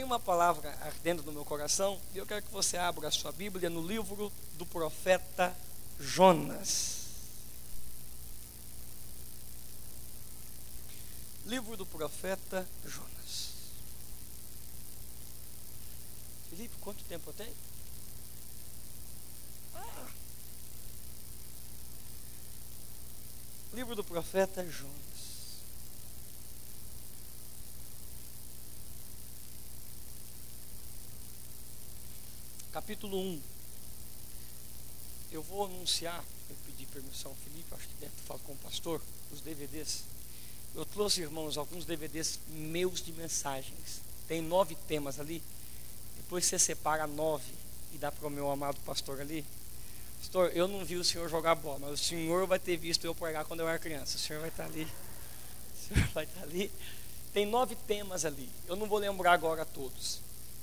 Tem uma palavra ardendo no meu coração e eu quero que você abra a sua Bíblia no livro do profeta Jonas. Livro do profeta Jonas. Felipe, quanto tempo eu tenho? Ah. Livro do profeta Jonas. Capítulo 1. Eu vou anunciar, eu pedi permissão ao Felipe, acho que deve falar com o pastor, os DVDs. Eu trouxe, irmãos, alguns DVDs meus de mensagens. Tem nove temas ali. Depois você separa nove e dá para o meu amado pastor ali. Pastor, eu não vi o senhor jogar bola, mas o senhor vai ter visto eu pregar quando eu era criança. O senhor vai estar ali. O senhor vai estar ali. Tem nove temas ali. Eu não vou lembrar agora todos.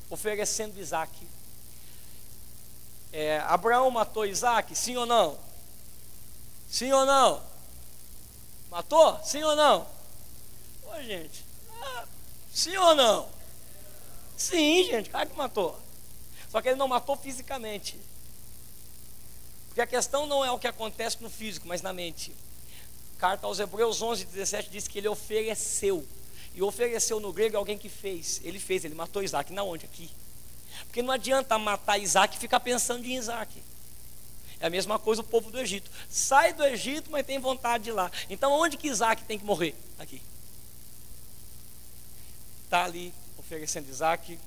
Oferecendo Isaac é, Abraão matou Isaac? Sim ou não? Sim ou não? Matou? Sim ou não? Ô gente, ah, sim ou não? Sim, gente, claro que matou. Só que ele não matou fisicamente. Porque a questão não é o que acontece no físico, mas na mente. Carta aos Hebreus 11, 17 diz que ele ofereceu. E ofereceu no grego é alguém que fez. Ele fez, ele matou Isaac. Na onde? Aqui. Porque não adianta matar Isaac e ficar pensando em Isaac. É a mesma coisa o povo do Egito. Sai do Egito, mas tem vontade de ir lá. Então onde que Isaac tem que morrer? Aqui. Está ali oferecendo Isaac.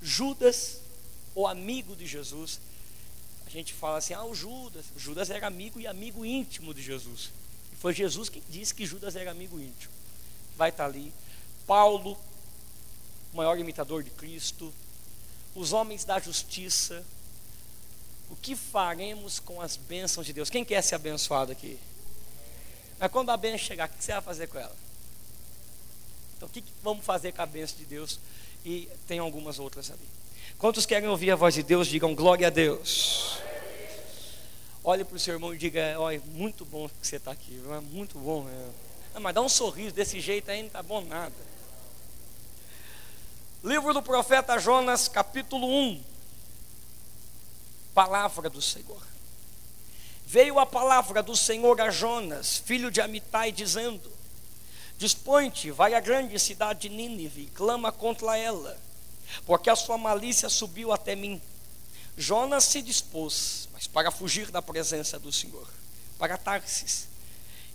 Judas, o amigo de Jesus. A gente fala assim, ah, o Judas. Judas era amigo e amigo íntimo de Jesus. E foi Jesus que disse que Judas era amigo íntimo. Vai estar tá ali. Paulo, maior imitador de Cristo os homens da justiça, o que faremos com as bênçãos de Deus? Quem quer ser abençoado aqui? Mas quando a bênção chegar, o que você vai fazer com ela? Então, o que vamos fazer com a bênção de Deus? E tem algumas outras ali. Quantos querem ouvir a voz de Deus, digam glória a Deus. Olhe para o seu irmão e diga: Olha, muito bom que você está aqui, é muito bom. É. mas dá um sorriso desse jeito aí, não está bom nada. Livro do profeta Jonas, capítulo 1. Palavra do Senhor. Veio a palavra do Senhor a Jonas, filho de Amitai, dizendo: Dispõe-te, vai à grande cidade de Nínive, clama contra ela, porque a sua malícia subiu até mim. Jonas se dispôs, mas para fugir da presença do Senhor, para Tarsis.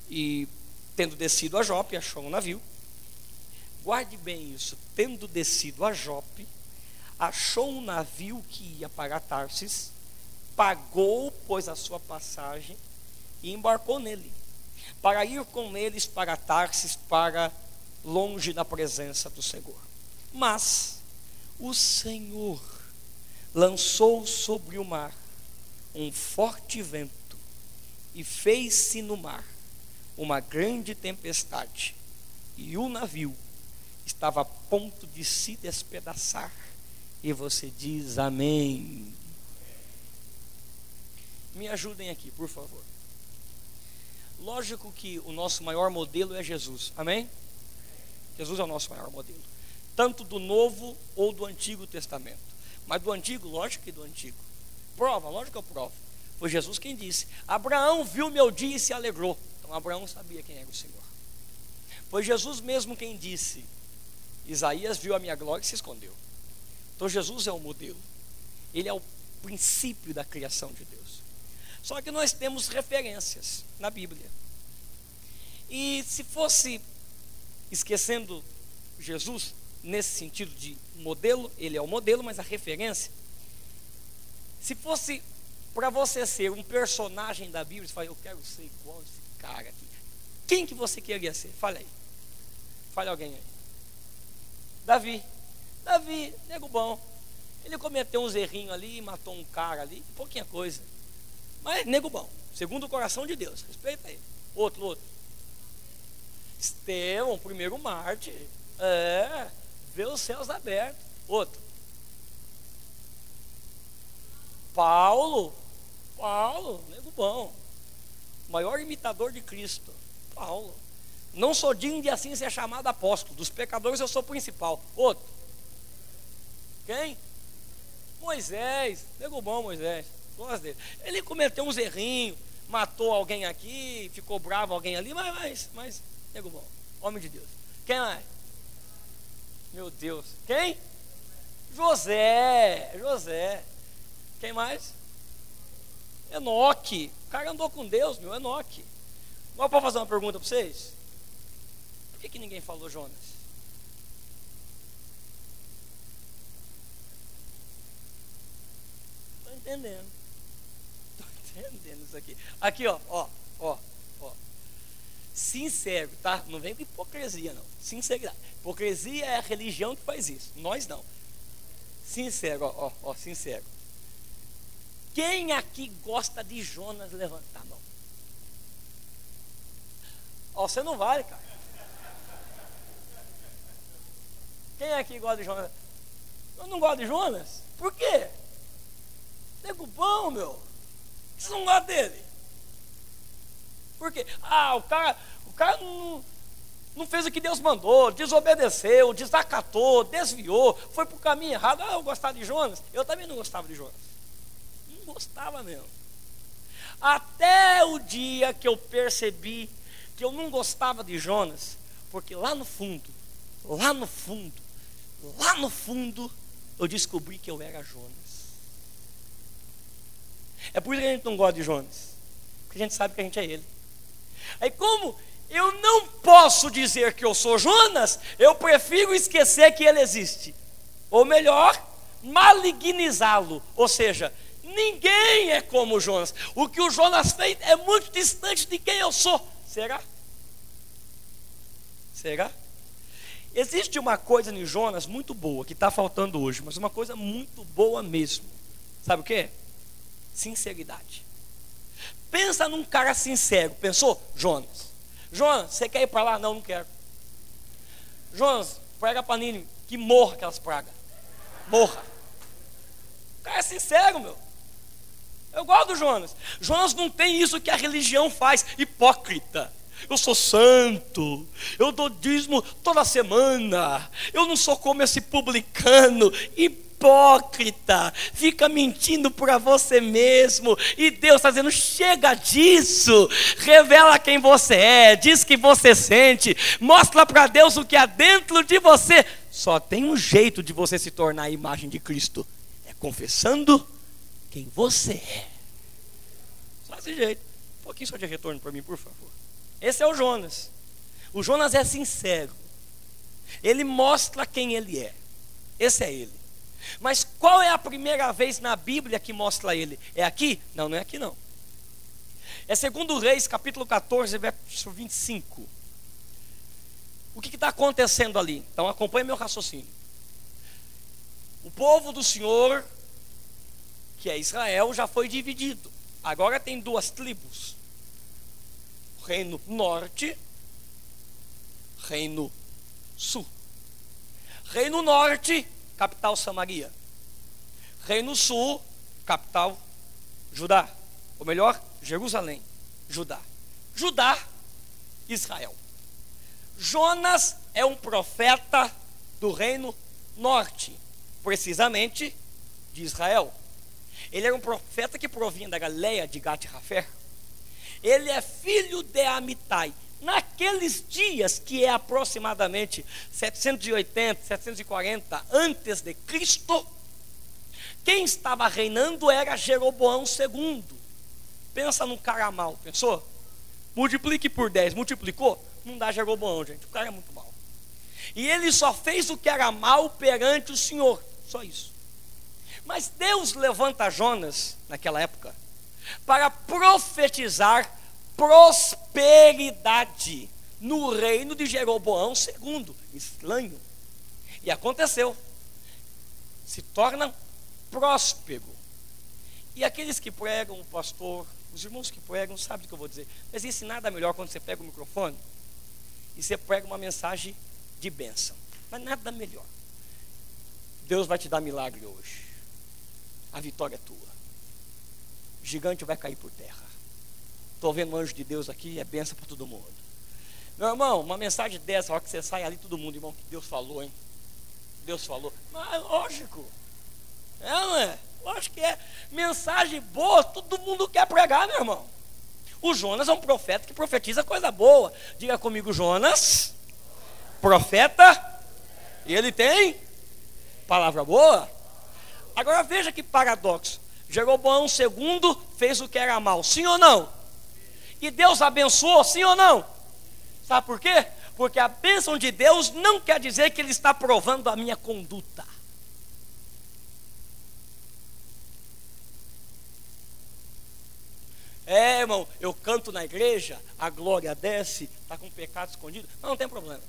E, tendo descido a Jope, achou um navio Guarde bem isso. Tendo descido a Jope, achou um navio que ia para Tarsis, pagou, pois, a sua passagem e embarcou nele, para ir com eles para Tarsis, para longe da presença do Senhor. Mas o Senhor lançou sobre o mar um forte vento e fez-se no mar uma grande tempestade, e o navio estava a ponto de se despedaçar. E você diz amém. Me ajudem aqui, por favor. Lógico que o nosso maior modelo é Jesus, amém? Jesus é o nosso maior modelo, tanto do Novo ou do Antigo Testamento. Mas do Antigo, lógico que do Antigo. Prova, lógico que eu provo. Foi Jesus quem disse: Abraão viu meu dia e se alegrou. Então Abraão sabia quem era o Senhor. Foi Jesus mesmo quem disse: Isaías viu a minha glória e se escondeu. Então Jesus é o modelo. Ele é o princípio da criação de Deus. Só que nós temos referências na Bíblia. E se fosse esquecendo Jesus nesse sentido de modelo, ele é o modelo, mas a referência. Se fosse para você ser um personagem da Bíblia, você fala, eu quero ser igual esse cara aqui. Quem que você queria ser? Fale aí. Fale alguém aí. Davi. Davi, nego bom. Ele cometeu uns errinhos ali, matou um cara ali, pouquinha coisa. Mas nego bom, segundo o coração de Deus, respeita ele. Outro, outro. Estevão, primeiro Marte. É, vê os céus abertos. Outro. Paulo, Paulo, nego bom. Maior imitador de Cristo. Paulo. Não sou digno de assim ser chamado apóstolo. Dos pecadores eu sou principal. Outro. Quem? Moisés. Nego bom, Moisés. Gosto dele. Ele cometeu uns errinhos, matou alguém aqui, ficou bravo alguém ali, mas, mas, mas nego bom. Homem de Deus. Quem mais? Meu Deus. Quem? José. José. Quem mais? Enoque. O cara andou com Deus, meu, Enoque. Agora posso fazer uma pergunta para vocês? Que, que ninguém falou Jonas? Estou entendendo. Estou entendendo isso aqui. Aqui, ó, ó, ó, ó. Sincero, tá? Não vem com hipocrisia, não. Sinceridade. Hipocrisia é a religião que faz isso. Nós não. Sincero, ó, ó, ó sincero. Quem aqui gosta de Jonas? Levanta a mão. Ó, você não vale, cara. Quem aqui gosta de Jonas? Eu não gosto de Jonas? Por quê? Nego bom, meu. Você não gosta dele? Por quê? Ah, o cara, o cara não, não fez o que Deus mandou, desobedeceu, desacatou, desviou, foi para o caminho errado. Ah, eu gostava de Jonas. Eu também não gostava de Jonas. Não gostava mesmo. Até o dia que eu percebi que eu não gostava de Jonas, porque lá no fundo, lá no fundo, lá no fundo, eu descobri que eu era Jonas. É por isso que a gente não gosta de Jonas, porque a gente sabe que a gente é ele. Aí, como eu não posso dizer que eu sou Jonas, eu prefiro esquecer que ele existe. Ou melhor, malignizá-lo. Ou seja, ninguém é como Jonas. O que o Jonas fez é muito distante de quem eu sou. Será? Será? Existe uma coisa em Jonas muito boa que está faltando hoje, mas uma coisa muito boa mesmo. Sabe o que? Sinceridade. Pensa num cara sincero. Pensou? Jonas. Jonas, você quer ir para lá? Não, não quero. Jonas, prega para Nínive que morra aquelas pragas. Morra. O cara é sincero, meu. Eu gosto do Jonas. Jonas não tem isso que a religião faz, hipócrita eu sou santo, eu dou dízimo toda semana, eu não sou como esse publicano, hipócrita, fica mentindo para você mesmo, e Deus está dizendo: chega disso, revela quem você é, diz que você sente, mostra para Deus o que há dentro de você. Só tem um jeito de você se tornar a imagem de Cristo: é confessando quem você é. Só desse jeito. Um pouquinho só de retorno para mim, por favor. Esse é o Jonas. O Jonas é sincero. Ele mostra quem ele é. Esse é ele. Mas qual é a primeira vez na Bíblia que mostra ele? É aqui? Não, não é aqui não. É segundo Reis, capítulo 14, verso 25. O que está acontecendo ali? Então acompanhe meu raciocínio. O povo do Senhor, que é Israel, já foi dividido. Agora tem duas tribos. Reino Norte, Reino Sul. Reino Norte, capital Samaria. Reino Sul, capital Judá. Ou melhor, Jerusalém, Judá. Judá, Israel. Jonas é um profeta do reino norte, precisamente de Israel. Ele era um profeta que provinha da Galileia de Gat-Rafer ele é filho de Amitai. Naqueles dias, que é aproximadamente 780, 740 antes de Cristo, quem estava reinando era Jeroboão II. Pensa num cara mal, pensou? Multiplique por 10, multiplicou? Não dá Jeroboão, gente. O cara é muito mal. E ele só fez o que era mal perante o Senhor. Só isso. Mas Deus levanta Jonas, naquela época, para profetizar prosperidade no reino de Jeroboão II, estranho. E aconteceu. Se torna próspero. E aqueles que pregam, o pastor, os irmãos que pregam, sabem o que eu vou dizer. Não existe nada melhor quando você pega o microfone e você prega uma mensagem de bênção. Mas nada melhor. Deus vai te dar milagre hoje. A vitória é tua gigante vai cair por terra. Estou vendo um anjo de Deus aqui, é benção para todo mundo. Meu irmão, uma mensagem dessa, hora que você sai ali, todo mundo, irmão, que Deus falou, hein? Deus falou. Mas lógico. É, não é? Lógico que é. Mensagem boa, todo mundo quer pregar, meu irmão. O Jonas é um profeta que profetiza coisa boa. Diga comigo, Jonas, profeta, e ele tem palavra boa. Agora veja que paradoxo. Jeroboão II fez o que era mal, sim ou não? E Deus abençoou, sim ou não? Sabe por quê? Porque a bênção de Deus não quer dizer que Ele está provando a minha conduta. É, irmão, eu canto na igreja, a glória desce, está com pecado escondido. Não, não tem problema.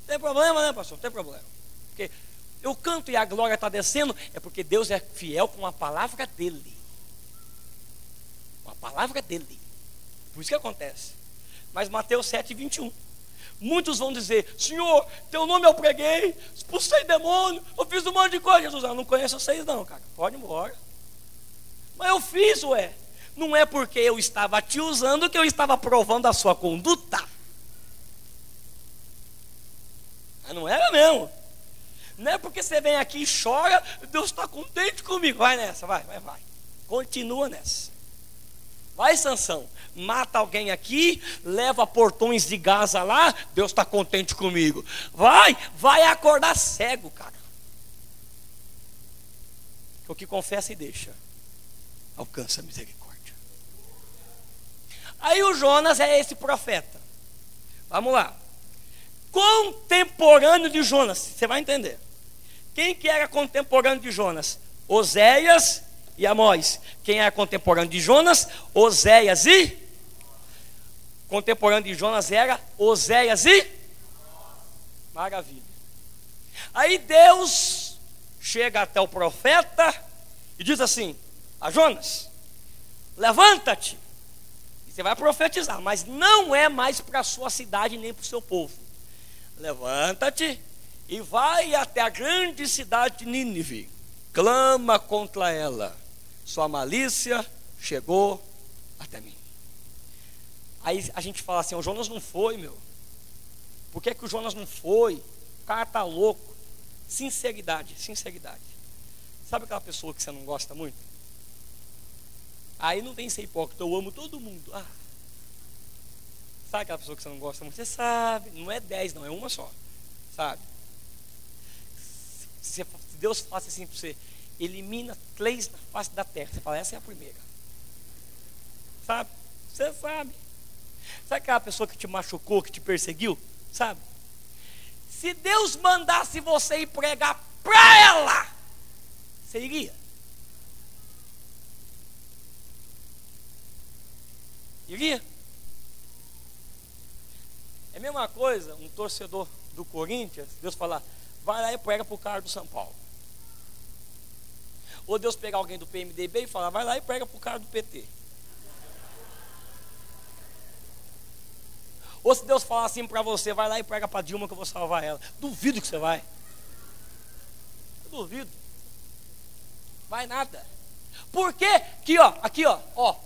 Não tem problema, né, pastor? Não tem problema. Porque eu canto e a glória está descendo, é porque Deus é fiel com a palavra dele. Com a palavra dele. Por isso que acontece. Mas Mateus 7, 21. Muitos vão dizer: Senhor, teu nome eu preguei, expulsei demônio, eu fiz um monte de coisa. Jesus, eu não conheço vocês, não, cara. Pode ir embora. Mas eu fiz, ué. Não é porque eu estava te usando que eu estava provando a sua conduta. Mas não era mesmo. Não é porque você vem aqui e chora, Deus está contente comigo. Vai nessa, vai, vai, vai. Continua nessa. Vai, Sansão, mata alguém aqui, leva portões de Gaza lá, Deus está contente comigo. Vai, vai acordar cego, cara. O que confessa e deixa, alcança a misericórdia. Aí o Jonas é esse profeta. Vamos lá. Contemporâneo de Jonas, você vai entender. Quem que era contemporâneo de Jonas? Oséias e Amós. Quem era contemporâneo de Jonas? Oséias e contemporâneo de Jonas era Oséias e Maravilha. Aí Deus chega até o profeta e diz assim: A Jonas, levanta-te você vai profetizar, mas não é mais para a sua cidade nem para o seu povo. Levanta-te e vai até a grande cidade de Nínive. Clama contra ela. Sua malícia chegou até mim. Aí a gente fala assim: o Jonas não foi, meu. Por que, que o Jonas não foi? O cara está louco. Sinceridade, sinceridade. Sabe aquela pessoa que você não gosta muito? Aí não tem ser hipócrita, eu amo todo mundo. Ah. Sabe aquela pessoa que você não gosta muito? Você sabe, não é dez, não, é uma só. Sabe? Se, Deus faça assim para você, elimina três na face da terra. Você fala, essa é a primeira. Sabe? Você sabe. Sabe aquela pessoa que te machucou, que te perseguiu? Sabe? Se Deus mandasse você ir pregar para ela, você iria? Iria? É a mesma coisa, um torcedor do Corinthians, Deus falar, vai lá e prega para o cara do São Paulo. Ou Deus pegar alguém do PMDB e falar, vai lá e prega para o cara do PT. Ou se Deus falar assim para você, vai lá e prega para Dilma que eu vou salvar ela. Duvido que você vai. Eu duvido. Vai nada. Por quê? Aqui, ó, aqui, ó, ó.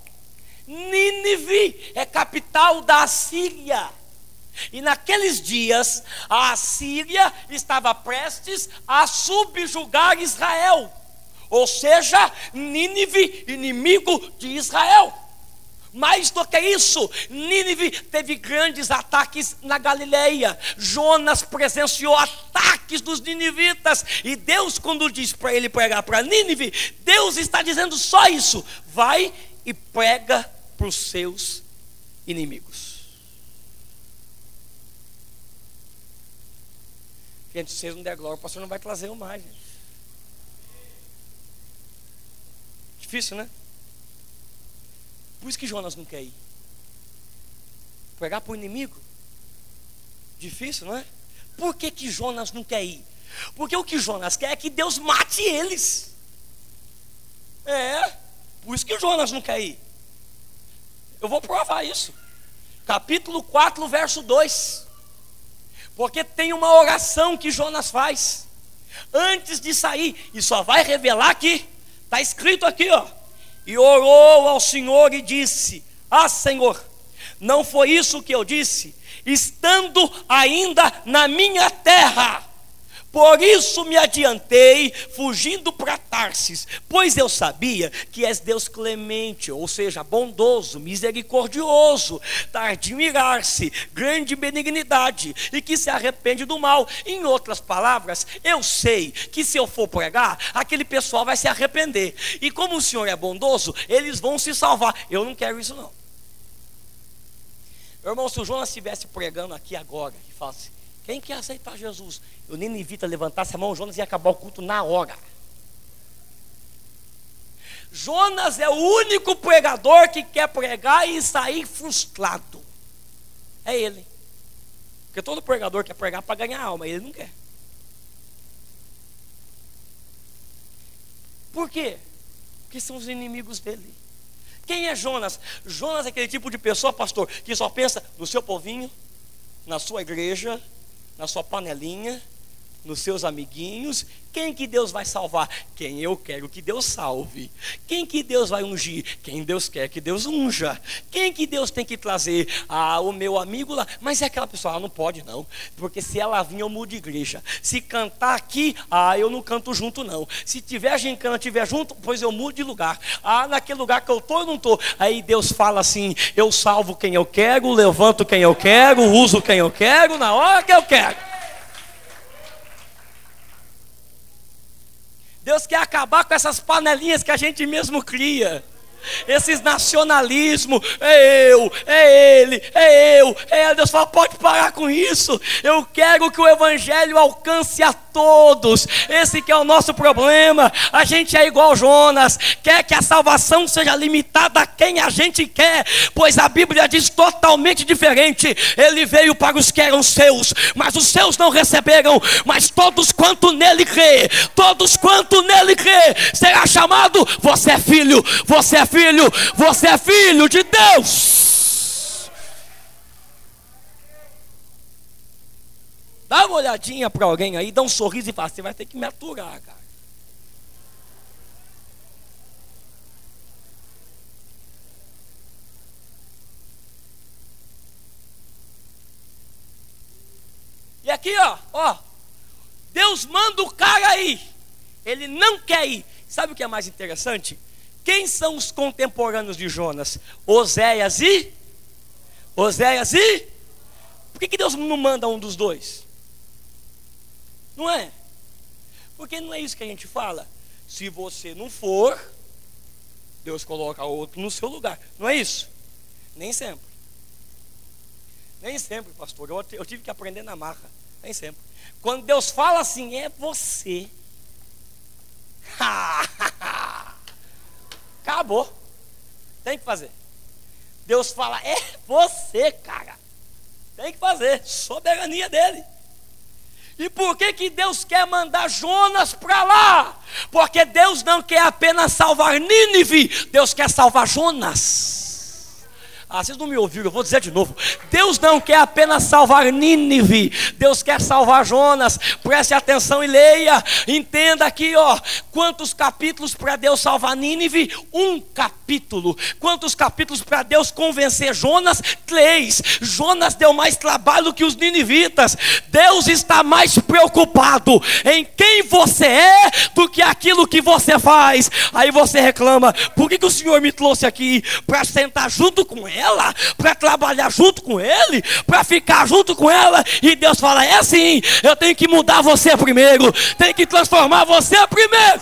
Nínive é capital da Assíria. E naqueles dias, a Assíria estava prestes a subjugar Israel. Ou seja, Nínive, inimigo de Israel. Mais do que isso, Nínive teve grandes ataques na Galileia. Jonas presenciou ataques dos ninivitas. E Deus, quando diz para ele pregar para Nínive, Deus está dizendo só isso: vai e prega para os seus inimigos. Gente, se vocês não der glória, o pastor não vai trazer mais. Gente. Difícil, né? Por isso que Jonas não quer ir. Pregar para o inimigo. Difícil, não é? Por que, que Jonas não quer ir? Porque o que Jonas quer é que Deus mate eles. É, por isso que Jonas não quer ir. Eu vou provar isso. Capítulo 4, verso 2. Porque tem uma oração que Jonas faz antes de sair, e só vai revelar aqui. Está escrito aqui, ó. E orou ao Senhor e disse: Ah, Senhor, não foi isso que eu disse, estando ainda na minha terra Por isso me adiantei, fugindo para Tarsis, pois eu sabia que és Deus clemente, ou seja, bondoso, misericordioso, tardio em irar-se, grande benignidade, e que se arrepende do mal. Em outras palavras, eu sei que se eu for pregar, aquele pessoal vai se arrepender. E como o Senhor é bondoso, eles vão se salvar. Eu não quero isso não. Meu irmão, se o Jonas estivesse pregando aqui agora e falasse, quem quer aceitar Jesus? Eu nem invito a levantasse a mão, Jonas ia acabar o culto na hora. Jonas é o único pregador que quer pregar e sair frustrado. É ele. Porque todo pregador quer pregar para ganhar alma, ele não quer. Por quê? Porque são os inimigos dele. Quem é Jonas? Jonas é aquele tipo de pessoa, pastor, que só pensa no seu povinho, na sua igreja, na sua panelinha, nos seus amiguinhos. Quem que Deus vai salvar? Quem eu quero que Deus salve. Quem que Deus vai ungir? Quem Deus quer que Deus unja. Quem que Deus tem que trazer? Ah, o meu amigo lá. Mas é aquela pessoa, ah, não pode não. Porque se ela vir, eu mudo de igreja. Se cantar aqui, ah, eu não canto junto não. Se tiver gincana, tiver junto, pois eu mudo de lugar. Ah, naquele lugar que eu estou, eu não estou. Aí Deus fala assim: eu salvo quem eu quero, levanto quem eu quero, uso quem eu quero, na hora que eu quero. Deus quer acabar com essas panelinhas que a gente mesmo cria esses nacionalismo, é eu, é ele, é eu, é ele. Deus fala, pode parar com isso. Eu quero que o evangelho alcance a todos. Esse que é o nosso problema. A gente é igual Jonas, quer que a salvação seja limitada a quem a gente quer, pois a Bíblia diz totalmente diferente. Ele veio para os que eram seus, mas os seus não receberam, mas todos quanto nele crê, todos quanto nele crê, será chamado, você é filho, você é filho você é filho de Deus. Dá uma olhadinha para alguém aí, dá um sorriso e fala: Você vai ter que me aturar, cara. E aqui, ó, ó, Deus manda o cara aí. Ele não quer ir. Sabe o que é mais interessante? Quem são os contemporâneos de Jonas? Oséias e? Oséias e? Por que, que Deus não manda um dos dois? Não é? Porque não é isso que a gente fala. Se você não for, Deus coloca outro no seu lugar. Não é isso? Nem sempre. Nem sempre, pastor. Eu, eu tive que aprender na marra. Nem sempre. Quando Deus fala assim, é você. Acabou. Tem que fazer. Deus fala, é você, cara. Tem que fazer. Soberania dele. E por que, que Deus quer mandar Jonas para lá? Porque Deus não quer apenas salvar Nínive, Deus quer salvar Jonas. Ah, vocês não me ouviram, eu vou dizer de novo. Deus não quer apenas salvar Nínive, Deus quer salvar Jonas. Preste atenção e leia. Entenda aqui, ó. Quantos capítulos para Deus salvar Nínive? Um capítulo. Quantos capítulos para Deus convencer Jonas? Três. Jonas deu mais trabalho que os ninivitas. Deus está mais preocupado em quem você é do que aquilo que você faz. Aí você reclama: por que, que o Senhor me trouxe aqui? Para sentar junto com ele? Ela, para trabalhar junto com ele, para ficar junto com ela. E Deus fala: é assim, eu tenho que mudar você primeiro, tenho que transformar você primeiro.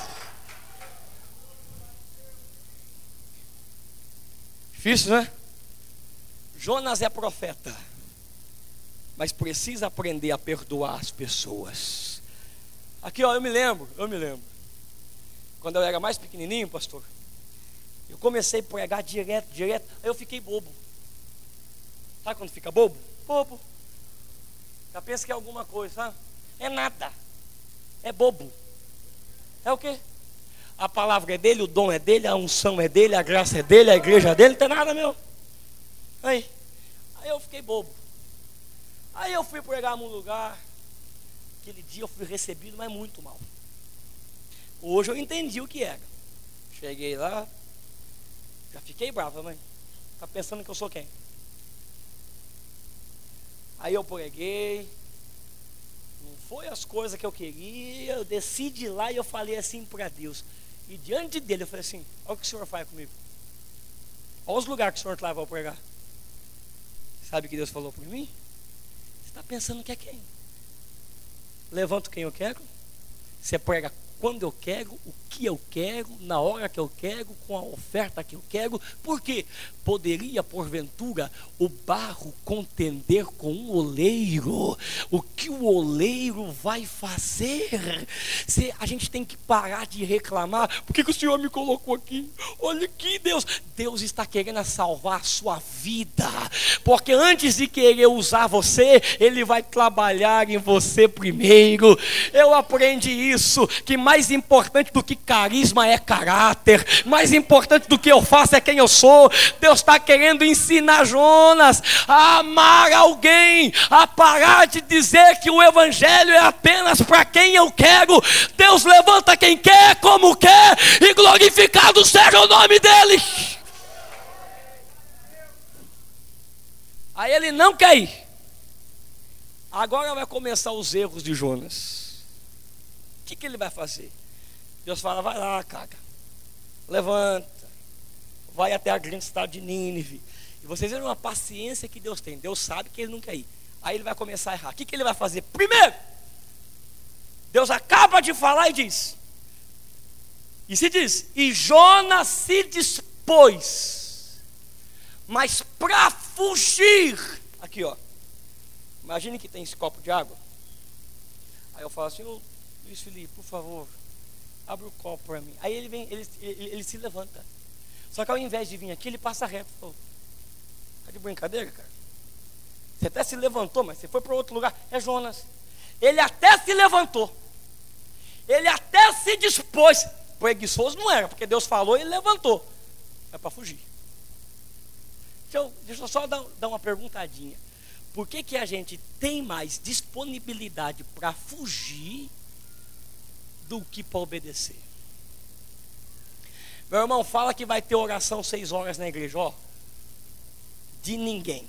Difícil, né? Jonas é profeta, mas precisa aprender a perdoar as pessoas. Aqui, ó, eu me lembro, eu me lembro. Quando eu era mais pequenininho, pastor, eu comecei a pregar direto, direto. Aí eu fiquei bobo. Sabe quando fica bobo? Bobo. Já pensa que é alguma coisa, sabe? É nada. É bobo. É o quê? A palavra é dele, o dom é dele, a unção é dele, a graça é dele, a igreja é dele, não tem nada meu. Aí, aí eu fiquei bobo. Aí eu fui pregar num lugar. Aquele dia eu fui recebido, mas muito mal. Hoje eu entendi o que era. Cheguei lá, já fiquei brava, mãe. Tá pensando que eu sou quem? Aí eu preguei, não foi as coisas que eu queria, eu decidi lá e eu falei assim para Deus. E diante dele eu falei assim: olha o que o senhor faz comigo. Olha os lugares que o senhor te leva a pregar. Sabe o que Deus falou por mim? Você está pensando que é quem? Levanto quem eu quero. Você prega quando eu quero, o que eu quero, na hora que eu quero, com a oferta que eu quero, porque poderia, porventura, o barro contender com um oleiro. O que o oleiro vai fazer? Se a gente tem que parar de reclamar, por que, que o Senhor me colocou aqui? Olha aqui, Deus. Deus está querendo salvar a sua vida, porque antes de querer usar você, Ele vai trabalhar em você primeiro. Eu aprendi isso, que mais importante do que carisma é caráter, mais importante do que eu faço é quem eu sou. Deus está querendo ensinar Jonas a amar alguém, a parar de dizer que o Evangelho é apenas para quem eu quero. Deus levanta quem quer, como quer, e glorificado seja o nome dele. Aí ele não quer ir. Agora vai começar os erros de Jonas. O que, que ele vai fazer? Deus fala: vai lá, caga, levanta, vai até a grande cidade de Nínive. E vocês viram uma paciência que Deus tem. Deus sabe que ele não quer ir. Aí ele vai começar a errar. O que, que ele vai fazer? Primeiro, Deus acaba de falar e diz. E se diz: E Jonas se dispôs, mas para fugir. Aqui, ó. Imagine que tem esse copo de água. Aí eu falo assim: Luiz Felipe, por favor, abre o copo para mim. Aí ele vem, ele, ele, ele, se levanta. Só que ao invés de vir aqui, ele passa reto. Falou, tá de brincadeira, cara? Você até se levantou, mas você foi para outro lugar. É Jonas. Ele até se levantou. Ele até se dispôs. Preguiçoso não era, porque Deus falou e ele levantou. É para fugir. Eu, deixa eu só dar, dar uma perguntadinha. Por que, que a gente tem mais disponibilidade para fugir do que para obedecer. Meu irmão, fala que vai ter oração seis horas na igreja, ó. De ninguém.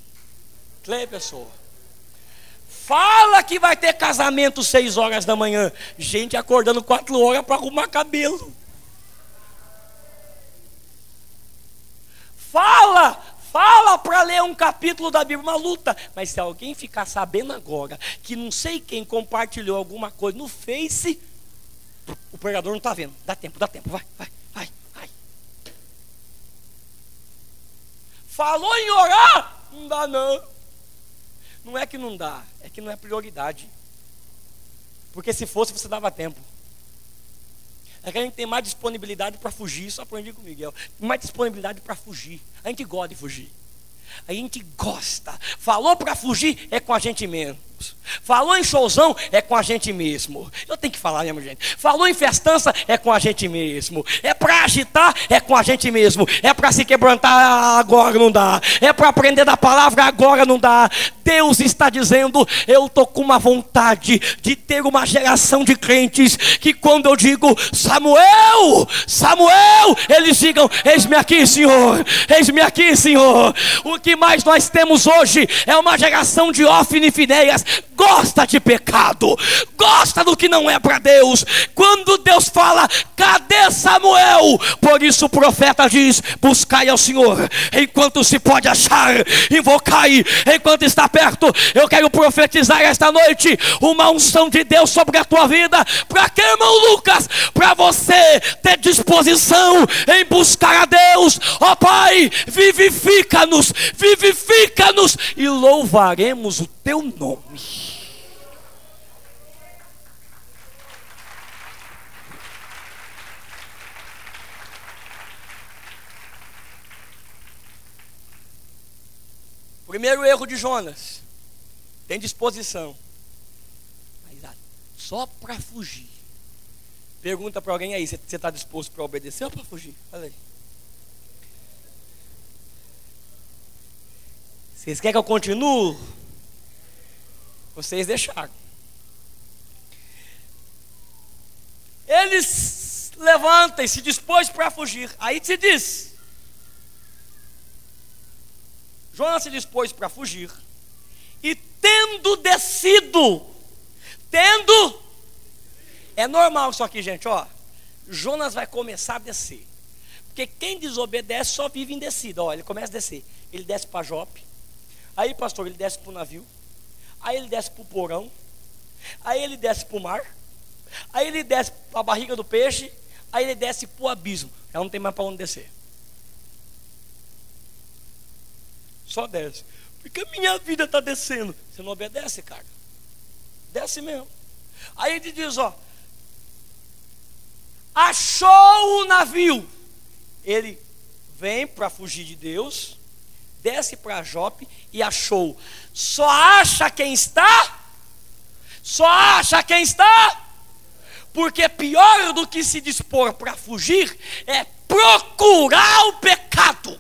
Cleia pessoa. Fala que vai ter casamento seis horas da manhã. Gente acordando quatro horas para arrumar cabelo. Fala, fala para ler um capítulo da Bíblia, uma luta. Mas se alguém ficar sabendo agora que não sei quem compartilhou alguma coisa no Face, o pregador não está vendo. Dá tempo, dá tempo. Vai, vai, vai, vai. Falou em orar? Não dá não. Não é que não dá, é que não é prioridade. Porque se fosse, você dava tempo. É que a gente tem mais disponibilidade para fugir, isso aprendi com o Miguel. Mais disponibilidade para fugir. A gente gosta de fugir. A gente gosta. Falou para fugir, é com a gente mesmo. Falou em showzão, é com a gente mesmo. Eu tenho que falar mesmo, gente. Falou em festança, é com a gente mesmo. É para agitar, é com a gente mesmo. É para se quebrantar, agora não dá. É para aprender da palavra, agora não dá. Deus está dizendo: eu estou com uma vontade de ter uma geração de crentes que, quando eu digo Samuel, Samuel, eles digam: Eis-me aqui, Senhor. Eis-me aqui, Senhor. O que mais nós temos hoje é uma geração de Ofne Fineias gosta de pecado, gosta do que não é para Deus. Quando Deus fala, cadê Samuel? Por isso o profeta diz: buscai ao Senhor enquanto se pode achar, invocai enquanto está perto. Eu quero profetizar esta noite uma unção de Deus sobre a tua vida. Para que, irmão Lucas? Para você ter disposição em buscar a Deus. Ó oh, Pai, vivifica-nos, vivifica-nos e louvaremos o teu nome. Primeiro erro de Jonas. Tem disposição. Mas só para fugir. Pergunta para alguém aí, você está disposto para obedecer ou para fugir? Fala aí. Vocês querem que eu continue? Vocês deixaram. Eles levantam e se dispôs para fugir. Aí se diz: Jonas se dispôs para fugir, e tendo descido, tendo. É normal isso aqui, gente, ó. Jonas vai começar a descer. Porque quem desobedece só vive em descida. Ó, ele começa a descer. Ele desce para Jope. Aí, pastor, ele desce para o navio. Aí ele desce para o porão. Aí ele desce para o mar. Aí ele desce para a barriga do peixe. Aí ele desce para o abismo. Já não tem mais para onde descer. Só desce. Porque a minha vida está descendo. Você não obedece, cara. Desce mesmo. Aí ele diz: ó. Achou o navio. Ele vem para fugir de Deus. Desce para Jope e achou. Só acha quem está? Só acha quem está? Porque pior do que se dispor para fugir é procurar o pecado.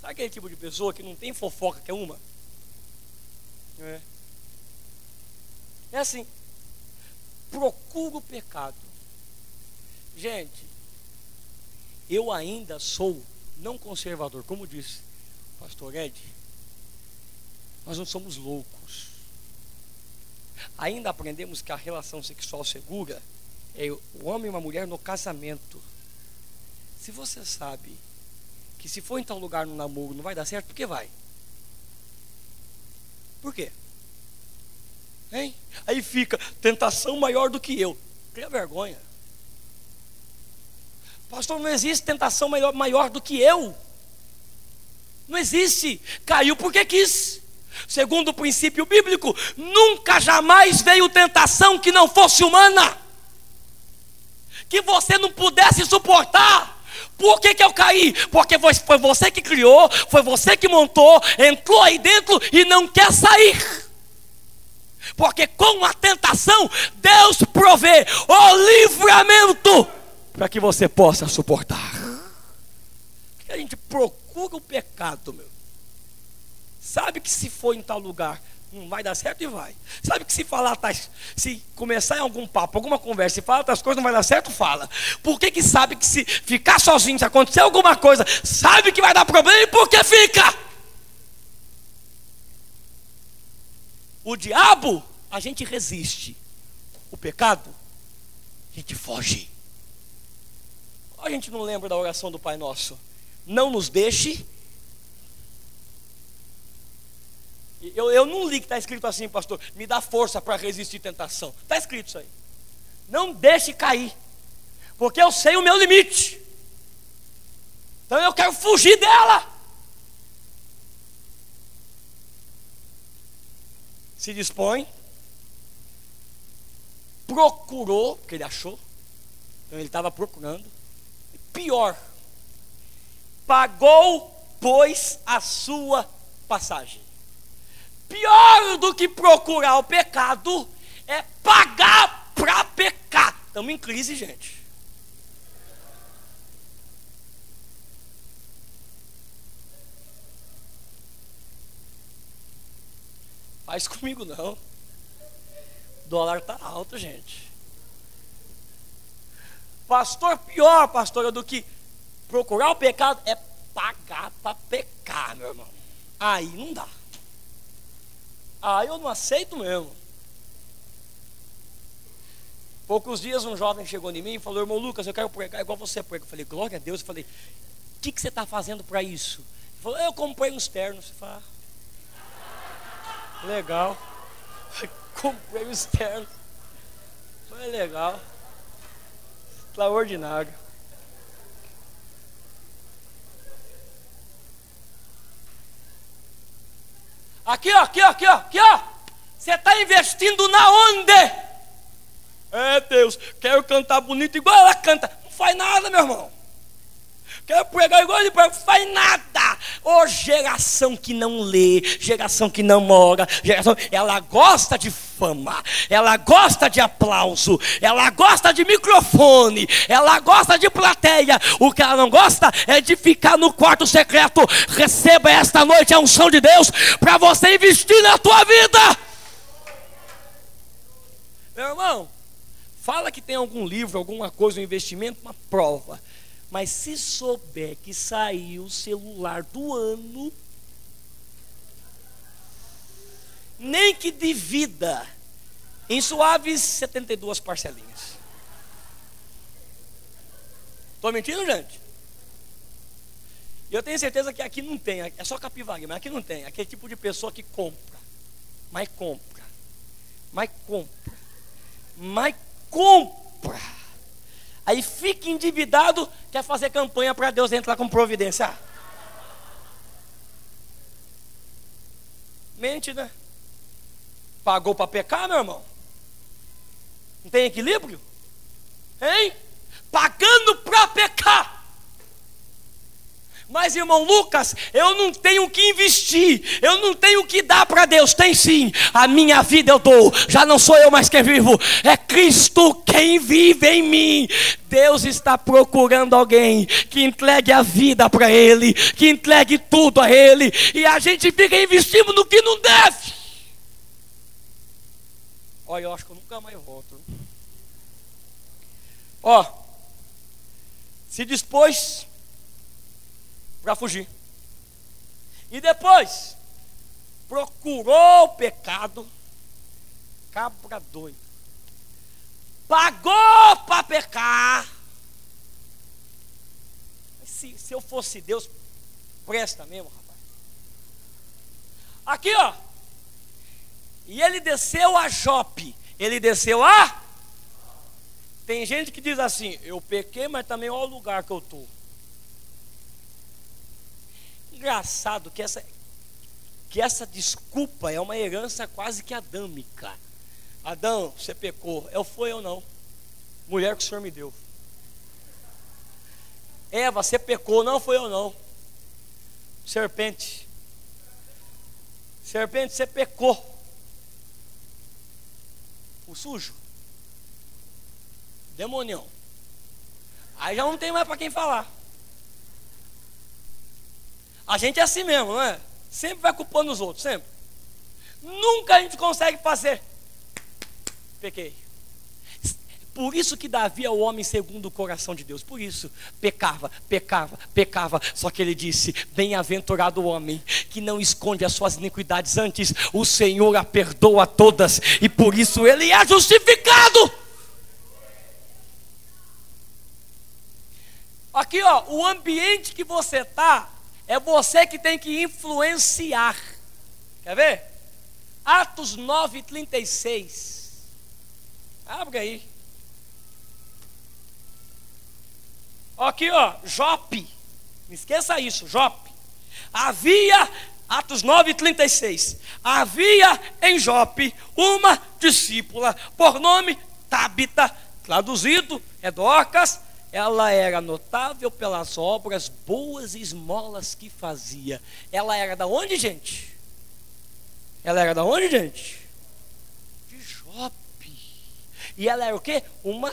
Sabe aquele tipo de pessoa que não tem fofoca que é uma? É. É assim. Procura o pecado. Gente, eu ainda sou não conservador, como disse o pastor Ed. Nós não somos loucos. Ainda aprendemos que a relação sexual segura é o homem e uma mulher no casamento. Se você sabe que se for em tal lugar no namoro não vai dar certo, por que vai? Por quê? Hein? Aí fica tentação maior do que eu. Cria vergonha. Pastor, não existe tentação maior, maior do que eu. Não existe. Caiu porque quis. Segundo o princípio bíblico, nunca jamais veio tentação que não fosse humana, que você não pudesse suportar. Por que, que eu caí? Porque foi você que criou, foi você que montou, entrou aí dentro e não quer sair. Porque com a tentação, Deus provê o livramento para que você possa suportar. Porque a gente procura o pecado, meu. Sabe que se for em tal lugar, não vai dar certo e vai. Sabe que se falar, se começar em algum papo, alguma conversa, se falar outras coisas, não vai dar certo, fala. Por que, que sabe que se ficar sozinho, se acontecer alguma coisa, sabe que vai dar problema e por que fica? O diabo, a gente resiste. O pecado, a gente foge. A gente não lembra da oração do Pai Nosso. Não nos deixe Eu, eu não li que está escrito assim, pastor. Me dá força para resistir tentação. Está escrito isso aí. Não deixe cair. Porque eu sei o meu limite. Então eu quero fugir dela. Se dispõe. Procurou, porque ele achou. Então ele estava procurando. Pior. Pagou, pois, a sua passagem. Pior do que procurar o pecado é pagar para pecar. Estamos em crise, gente. Faz comigo não. O dólar está alto, gente. Pastor, pior, pastor, do que procurar o pecado é pagar para pecar, meu irmão. Aí não dá. Ah, eu não aceito mesmo. Poucos dias um jovem chegou em mim e falou, irmão Lucas, eu quero pregar igual você prega. Eu falei, glória a Deus. Eu falei, o que, que você está fazendo para isso? Ele falou, eu comprei uns ternos. Eu falei, ah, legal. comprei uns ternos. Foi legal. Extraordinário. Aqui, ó, aqui, ó, aqui, ó, aqui, ó. Você está investindo na onde? É, Deus, quero cantar bonito igual ela canta. Não faz nada, meu irmão. Quero pregar igual ele prega, faz nada. Ô oh, geração que não lê, geração que não mora, geração, ela gosta de fama, ela gosta de aplauso, ela gosta de microfone, ela gosta de plateia. O que ela não gosta é de ficar no quarto secreto. Receba esta noite a unção de Deus para você investir na tua vida. Meu irmão, fala que tem algum livro, alguma coisa, um investimento, uma prova. Mas se souber que saiu o celular do ano, nem que divida em suaves 72 parcelinhas. Estou mentindo, gente? Eu tenho certeza que aqui não tem, é só capivaria, mas aqui não tem. Aquele tipo de pessoa que compra, mas compra, mas compra, mas compra. Aí fica endividado, quer fazer campanha para Deus entrar com providência. Mente, né? Pagou para pecar, meu irmão? Não tem equilíbrio? Hein? Pagando para pecar. Mas, irmão Lucas, eu não tenho que investir, eu não tenho que dar para Deus. Tem sim, a minha vida eu dou, já não sou eu mais quem vivo, é Cristo quem vive em mim. Deus está procurando alguém que entregue a vida para Ele, que entregue tudo a Ele, e a gente fica investindo no que não deve. Olha, eu acho que eu nunca mais volto. Ó, se dispôs para fugir. E depois, procurou o pecado, cabra doido. Pagou para pecar. Se, se eu fosse Deus, presta mesmo, rapaz. Aqui, ó. E ele desceu a Jope. Ele desceu a. Tem gente que diz assim: Eu pequei, mas também olha o lugar que eu estou. Engraçado que essa, que essa desculpa é uma herança quase que adâmica. Adão, você pecou. Eu fui ou não? Mulher que o Senhor me deu. Eva, você pecou, não foi ou não? Serpente. Serpente, você pecou. O sujo. Demonião. Aí já não tem mais para quem falar. A gente é assim mesmo, não é? Sempre vai culpando os outros, sempre. Nunca a gente consegue fazer. Pequei. Por isso que Davi é o homem segundo o coração de Deus. Por isso, pecava, pecava, pecava. Só que ele disse: Bem-aventurado o homem que não esconde as suas iniquidades antes, o Senhor a perdoa todas, e por isso ele é justificado. Aqui, ó, o ambiente que você está é você que tem que influenciar. Quer ver? Atos 9, 36. Abre aí. Aqui, ó, Jope. Não esqueça isso, Jope. Havia, Atos 9, 36. Havia em Jope uma discípula, por nome Tabita, traduzido é Dorcas, ela era notável pelas obras boas e esmolas que fazia. Ela era da onde, gente? Ela era da onde, gente? De Jope. E ela era o quê? Uma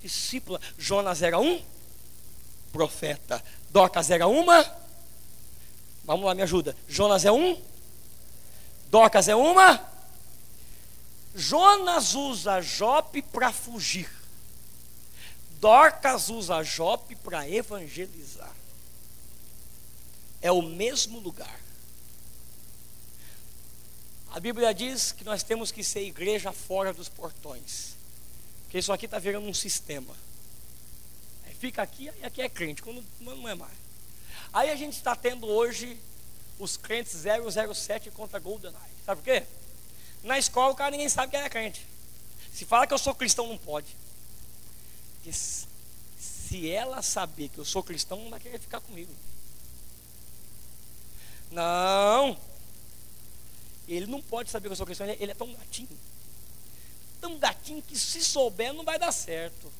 discípula. Jonas era um profeta. Docas era uma. Vamos lá, me ajuda. Jonas é um. Docas é uma. Jonas usa Jope para fugir. Dorcas usa Jope para evangelizar. É o mesmo lugar. A Bíblia diz que nós temos que ser igreja fora dos portões. Porque isso aqui está virando um sistema. Aí fica aqui e aqui é crente, quando não é mais. Aí a gente está tendo hoje os crentes 007 contra GoldenEye. Sabe por quê? Na escola o cara ninguém sabe que é crente. Se fala que eu sou cristão, não pode. Porque se ela saber que eu sou cristão, não vai querer ficar comigo. Não. Ele não pode saber que eu sou cristão, ele é tão gatinho. Tão gatinho que se souber não vai dar certo.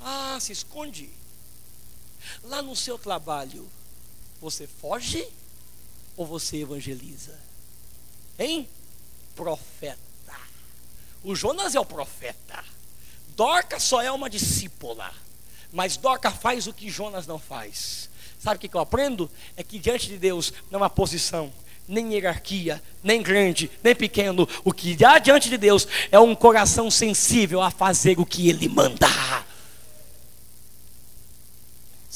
Ah, se esconde. Lá no seu trabalho, você foge ou você evangeliza? Hein? Profeta. O Jonas é o profeta. Dorca só é uma discípula. Mas Dorca faz o que Jonas não faz. Sabe o que eu aprendo? É que diante de Deus não há posição, nem hierarquia, nem grande, nem pequeno. O que há diante de Deus é um coração sensível a fazer o que Ele manda.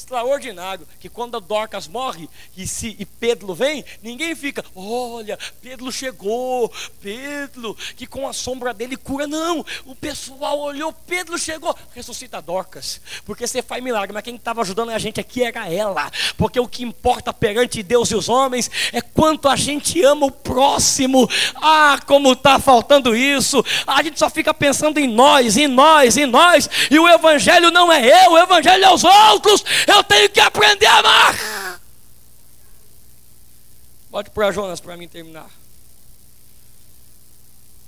Extraordinário que quando Dorcas morre e, se, e Pedro vem, ninguém fica, olha, Pedro chegou, Pedro, que com a sombra dele cura. Não, o pessoal olhou, Pedro chegou, ressuscita Dorcas, porque você faz milagre, mas quem estava ajudando a gente aqui era ela, porque o que importa perante Deus e os homens é quanto a gente ama o próximo. Ah, como está faltando isso, a gente só fica pensando em nós, em nós, em nós, e o Evangelho não é eu, o Evangelho é os outros eu tenho que aprender a amar. Pode pôr a Jonas para mim terminar.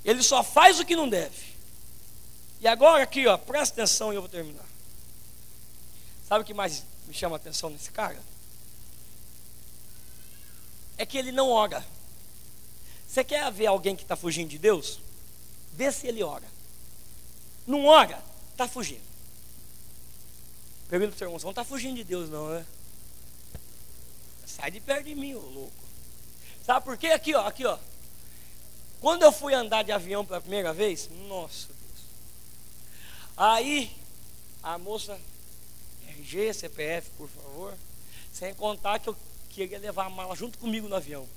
Ele só faz o que não deve. E agora aqui, ó, presta atenção e eu vou terminar. Sabe o que mais me chama a atenção nesse cara? É que ele não ora. Você quer ver alguém que está fugindo de Deus? Vê se ele ora. Não ora, está fugindo. Pergunta para o seu irmão, você não está fugindo de Deus não, né? Sai de perto de mim, ô louco. Sabe por quê? Aqui, ó, aqui, ó. Quando eu fui andar de avião pela primeira vez, nossa Deus. Aí, a moça, RG, CPF, por favor, sem contar que eu queria levar a mala junto comigo no avião.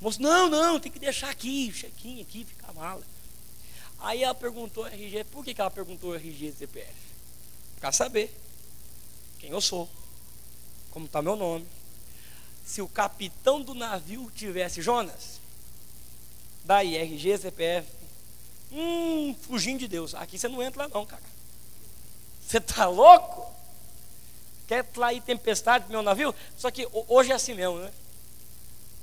Moço, não, não, tem que deixar aqui, chequinho aqui, fica a mala. Aí ela perguntou RG, por que, que ela perguntou RG e CPF? Para saber quem eu sou, como está meu nome. Se o capitão do navio tivesse Jonas, daí RG, CPF, hum, fugindo de Deus. Aqui você não entra não, cara. Você está louco? Quer trair tempestade do meu navio? Só que hoje é assim mesmo, né?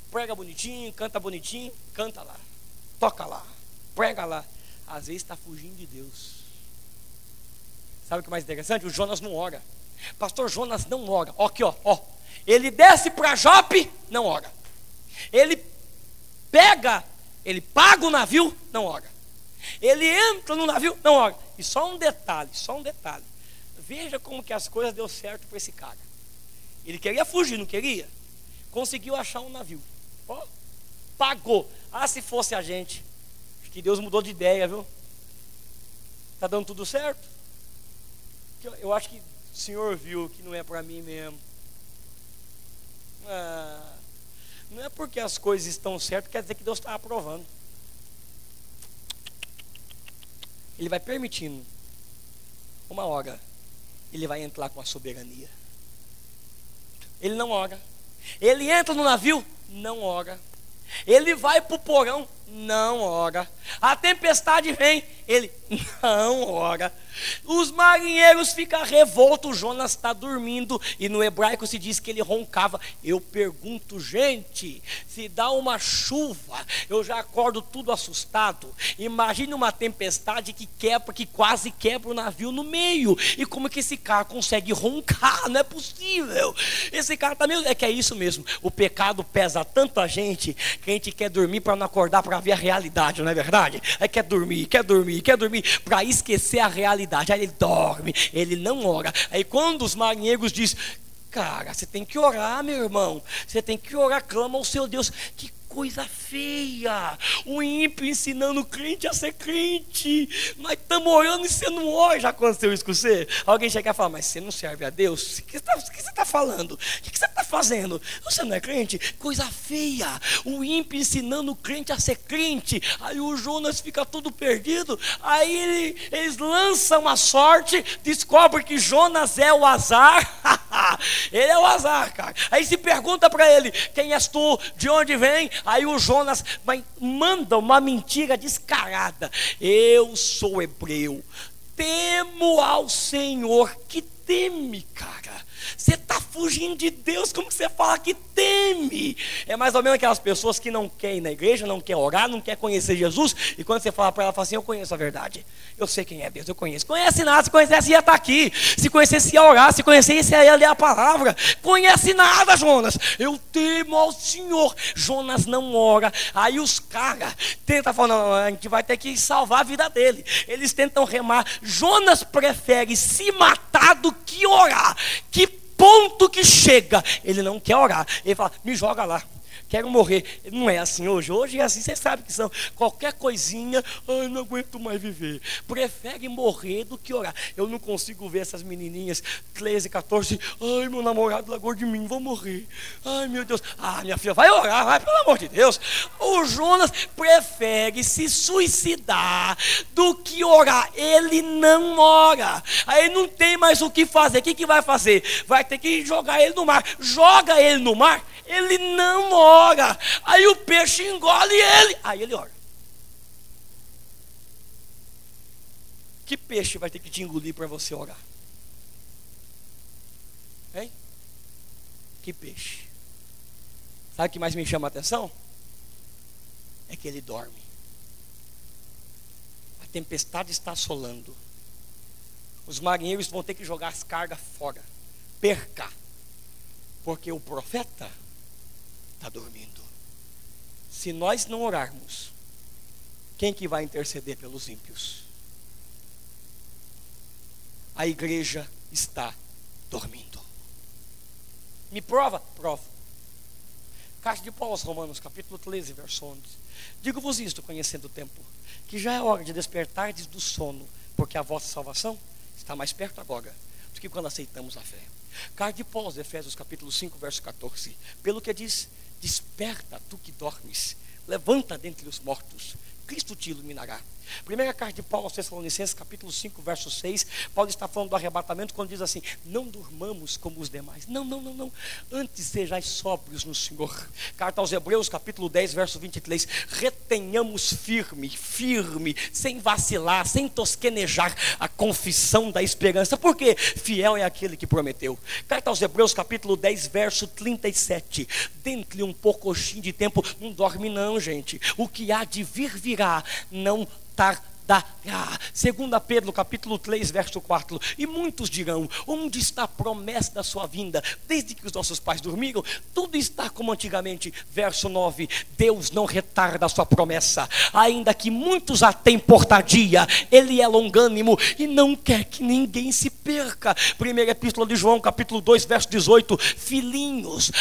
Prega bonitinho, canta bonitinho, canta lá, toca lá, prega lá. Às vezes está fugindo de Deus. Sabe o que é mais interessante? O Jonas não ora. Pastor Jonas não ora. Ó, aqui, ó, ó. Ele desce para Jope, não ora. Ele pega, ele paga o navio, não ora. Ele entra no navio, não ora. E só um detalhe, só um detalhe. Veja como que as coisas deu certo para esse cara. Ele queria fugir, não queria? Conseguiu achar um navio. Ó, pagou. Ah, se fosse a gente. Acho que Deus mudou de ideia, viu? Tá dando tudo certo? Eu acho que o Senhor viu que não é para mim mesmo. Ah, não é porque as coisas estão certas, quer dizer que Deus está aprovando. Ele vai permitindo. Uma hora, ele vai entrar com a soberania. Ele não ora. Ele entra no navio, não ora. Ele vai para o porão, não ora. A tempestade vem, ele não ora. Os marinheiros ficam revoltos, Jonas está dormindo, e no hebraico se diz que ele roncava. Eu pergunto, gente, se dá uma chuva, eu já acordo tudo assustado. Imagine uma tempestade que quebra, que quase quebra o navio no meio. E como que esse cara consegue roncar? Não é possível. Esse cara tá meio. É que é isso mesmo. O pecado pesa tanto a gente que a gente quer dormir para não acordar para ver a realidade, não é verdade? É quer dormir, quer dormir, quer dormir para esquecer a realidade realidade. Aí ele dorme, ele não ora. Aí quando os marinheiros dizem, cara, você tem que orar, meu irmão. Você tem que orar, clama ao seu Deus. Que coisa feia. O ímpio ensinando o crente a ser crente. Nós estamos orando e você não ora. Já aconteceu isso com você? Alguém chega e fala, mas você não serve a Deus? O que você está falando? O que você está fazendo? Você não é crente? Coisa feia. O ímpio ensinando o crente a ser crente. Aí o Jonas fica todo perdido. Aí ele, eles lançam a sorte, descobrem que Jonas é o azar. ele é o azar, cara. Aí se pergunta para ele: quem és tu? De onde vem? Aí o Jonas vai, manda uma mentira descarada. Eu sou hebreu, temo ao Senhor. Que teme, cara? Fugindo de Deus, como que você fala que teme? É mais ou menos aquelas pessoas que não querem ir na igreja, não querem orar, não querem conhecer Jesus, e quando você fala para ela, fala assim: Eu conheço a verdade, eu sei quem é Deus, eu conheço. Conhece nada, se conhecesse ia estar tá aqui, se conhecesse ia orar, se conhecesse ia ler a palavra. Conhece nada, Jonas, eu temo ao Senhor. Jonas não ora, aí os caras tentam falar: Não, a gente vai ter que salvar a vida dele. Eles tentam remar. Jonas prefere se matar do que orar. Que ponto que chega, ele não quer orar. Ele fala: me joga lá quero morrer. Não é assim hoje. Hoje é assim, você sabe que são. Qualquer coisinha, ai, não aguento mais viver. Prefere morrer do que orar. Eu não consigo ver essas menininhas, 13, 14, ai, meu namorado largou de mim, vou morrer. Ai, meu Deus. Ah, minha filha, vai orar, vai, pelo amor de Deus. O Jonas prefere se suicidar do que orar. Ele não ora. Aí não tem mais o que fazer. O que, que vai fazer? Vai ter que jogar ele no mar. Joga ele no mar, ele não ora. Aí o peixe engole ele. Aí ele ora. Que peixe vai ter que te engolir para você orar? Hein? Que peixe? Sabe o que mais me chama a atenção? É que ele dorme. A tempestade está assolando. Os marinheiros vão ter que jogar as cargas fora. Perca. Porque o profeta está dormindo. Se nós não orarmos, quem que vai interceder pelos ímpios? A igreja está dormindo. Me prova? Prova. Carta de Paulo aos Romanos, capítulo 13, verso 11. Digo-vos isto, conhecendo o tempo, que já é hora de despertardes do sono, porque a vossa salvação está mais perto agora do que quando aceitamos a fé. Carta de Paulo, Efésios capítulo 5, verso 14. Pelo que diz: Desperta, tu que dormes, levanta dentre os mortos, Cristo te iluminará. Primeira carta de Paulo aos Tessalonicenses, capítulo 5, verso 6. Paulo está falando do arrebatamento quando diz assim: Não durmamos como os demais. Não, não, não, não. Antes sejais sóbrios no Senhor. Carta aos Hebreus, capítulo 10, verso 23. Retenhamos firme, firme, sem vacilar, sem tosquenejar a confissão da esperança. Porque fiel é aquele que prometeu. Carta aos Hebreus, capítulo 10, verso 37. Dentre um poucochinho de tempo, não dorme, não, gente. O que há de vir virá, não tardará. Segunda Pedro, capítulo 3, verso 4. E muitos dirão: onde está a promessa da sua vinda? Desde que os nossos pais dormiram, tudo está como antigamente. Verso 9: Deus não retarda a sua promessa, ainda que muitos a têm por tardia, ele é longânimo e não quer que ninguém se perca. Primeira epístola de João, capítulo 2, verso 18: Filhinhos,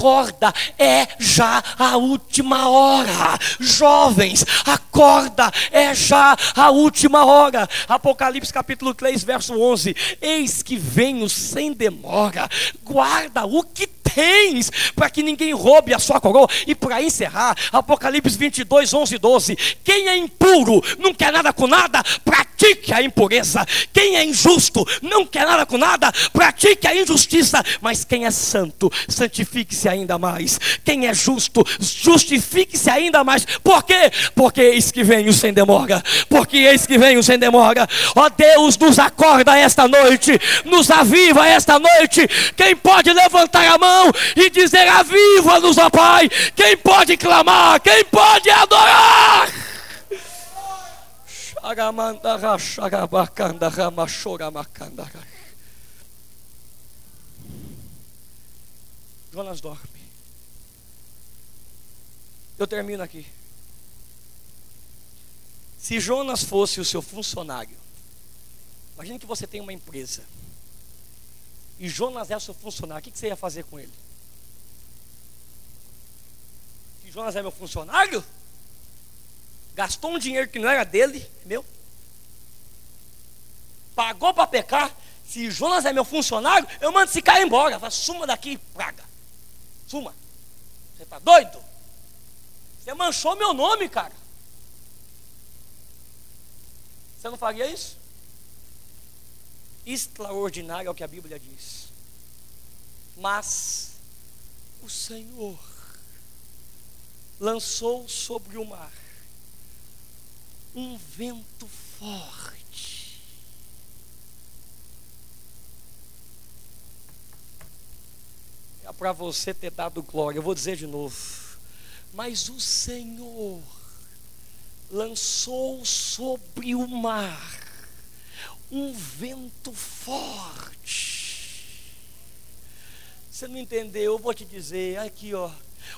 acorda, é já a última hora. Jovens, acorda, é já a última hora. Apocalipse capítulo 3, verso 11: Eis que venho sem demora, guarda o que tens, para que ninguém roube a sua coroa. E para encerrar, Apocalipse 22, 11 e 12: Quem é impuro, não quer nada com nada, pratique a impureza. Quem é injusto, não quer nada com nada, pratique a injustiça. Mas quem é santo, santifique-se ainda mais. Quem é justo, justifique-se ainda mais. Por quê? Porque eis que venho sem demora. Porque eis que venho sem demora. Ó Deus, nos acorda esta noite, nos aviva esta noite. Quem pode levantar a mão? E dizer: Aviva-nos, ó Pai. Quem pode clamar? Quem pode adorar? Jonas dorme. Eu termino aqui. Se Jonas fosse o seu funcionário, imagine que você tem uma empresa e Jonas seu funcionário, o que você ia fazer com ele? Se Jonas é meu funcionário, gastou um dinheiro que não era dele, é meu, pagou para pecar. Se Jonas é meu funcionário, eu mando esse cara embora. Fala, suma daqui, praga. Suma. Você está doido? Você manchou meu nome, cara. Você não faria isso? Extraordinário é o que a Bíblia diz. Mas o Senhor lançou sobre o mar um vento forte. É para você ter dado glória. Eu vou dizer de novo. Mas o Senhor lançou sobre o mar um vento forte. Você não entendeu? Eu vou te dizer, aqui ó,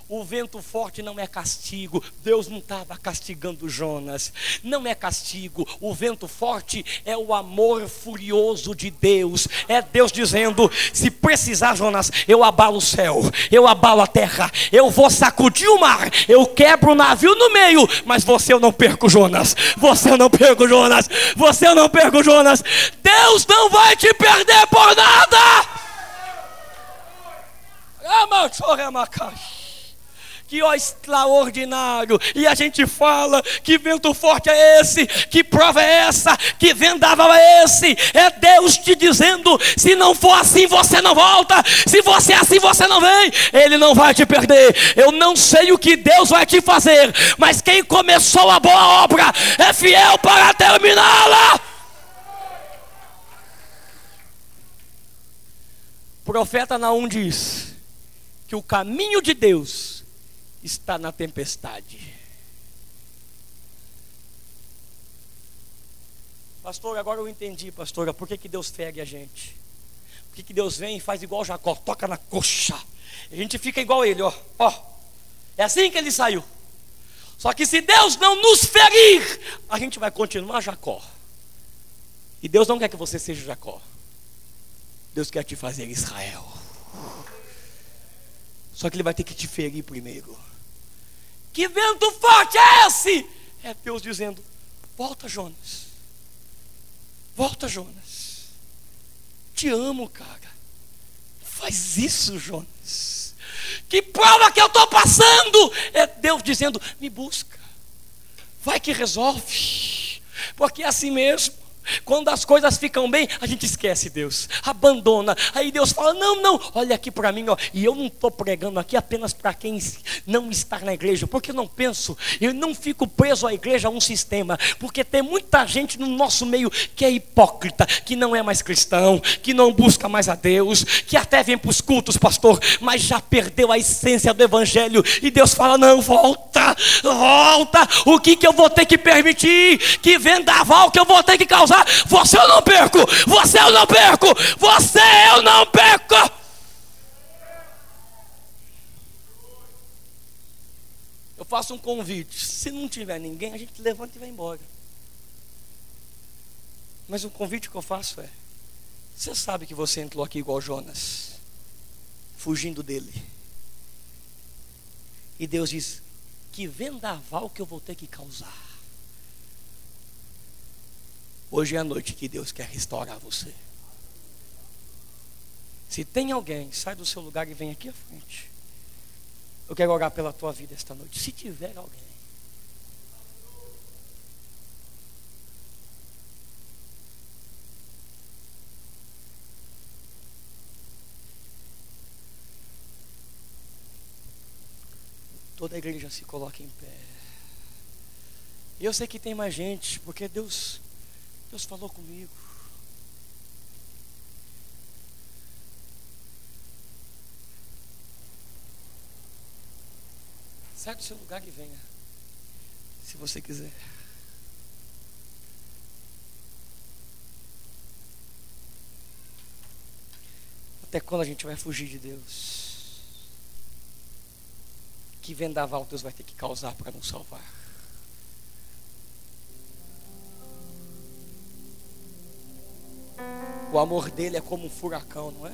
O vento forte não é castigo. Deus não estava castigando Jonas. Não é castigo. O vento forte é o amor furioso de Deus. É Deus dizendo: se precisar, Jonas, eu abalo o céu, eu abalo a terra, eu vou sacudir o mar, eu quebro o navio no meio, mas você eu não perco, Jonas. Você eu não perco, Jonas. Você eu não perco, Jonas. Deus não vai te perder por nada. Amachoramacaxi que ó extraordinário. E a gente fala: que vento forte é esse? Que prova é essa? Que vendaval é esse? É Deus te dizendo: se não for assim, você não volta. Se você é assim, você não vem. Ele não vai te perder. Eu não sei o que Deus vai te fazer, mas quem começou a boa obra é fiel para terminá-la. Profeta Naum diz que o caminho de Deus está na tempestade. Pastor, agora eu entendi, pastora, por que, que Deus fere a gente? Por que, que Deus vem e faz igual Jacó, toca na coxa. A gente fica igual ele, ó. ó. É assim que ele saiu. Só que se Deus não nos ferir, a gente vai continuar Jacó. E Deus não quer que você seja Jacó. Deus quer te fazer Israel. Só que ele vai ter que te ferir primeiro. Que vento forte é esse? É Deus dizendo: Volta, Jonas. Volta, Jonas. Te amo, cara. Faz isso, Jonas. Que prova que eu estou passando? É Deus dizendo: Me busca. Vai que resolve. Porque é assim mesmo. Quando as coisas ficam bem, a gente esquece Deus, abandona. Aí Deus fala: Não, não, olha aqui para mim, ó. E eu não estou pregando aqui apenas para quem não está na igreja, porque eu não penso, eu não fico preso à igreja, a um sistema, porque tem muita gente no nosso meio que é hipócrita, que não é mais cristão, que não busca mais a Deus, que até vem para os cultos, pastor, mas já perdeu a essência do evangelho. E Deus fala: Não, volta, volta. O que, que eu vou ter que permitir? Que vendaval que eu vou ter que causar? Você eu não perco, você eu não perco, você eu não perco. Eu faço um convite. Se não tiver ninguém, a gente levanta e vai embora. Mas o convite que eu faço é: você sabe que você entrou aqui igual Jonas, fugindo dele. E Deus diz: que vendaval que eu vou ter que causar. Hoje é a noite que Deus quer restaurar você. Se tem alguém, sai do seu lugar e vem aqui à frente. Eu quero orar pela tua vida esta noite. Se tiver alguém. Toda a igreja se coloca em pé. Eu sei que tem mais gente, porque Deus Deus falou comigo. Sai do seu lugar e venha. Se você quiser. Até quando a gente vai fugir de Deus? Que vendaval Deus vai ter que causar para nos salvar? O amor dele é como um furacão, não é?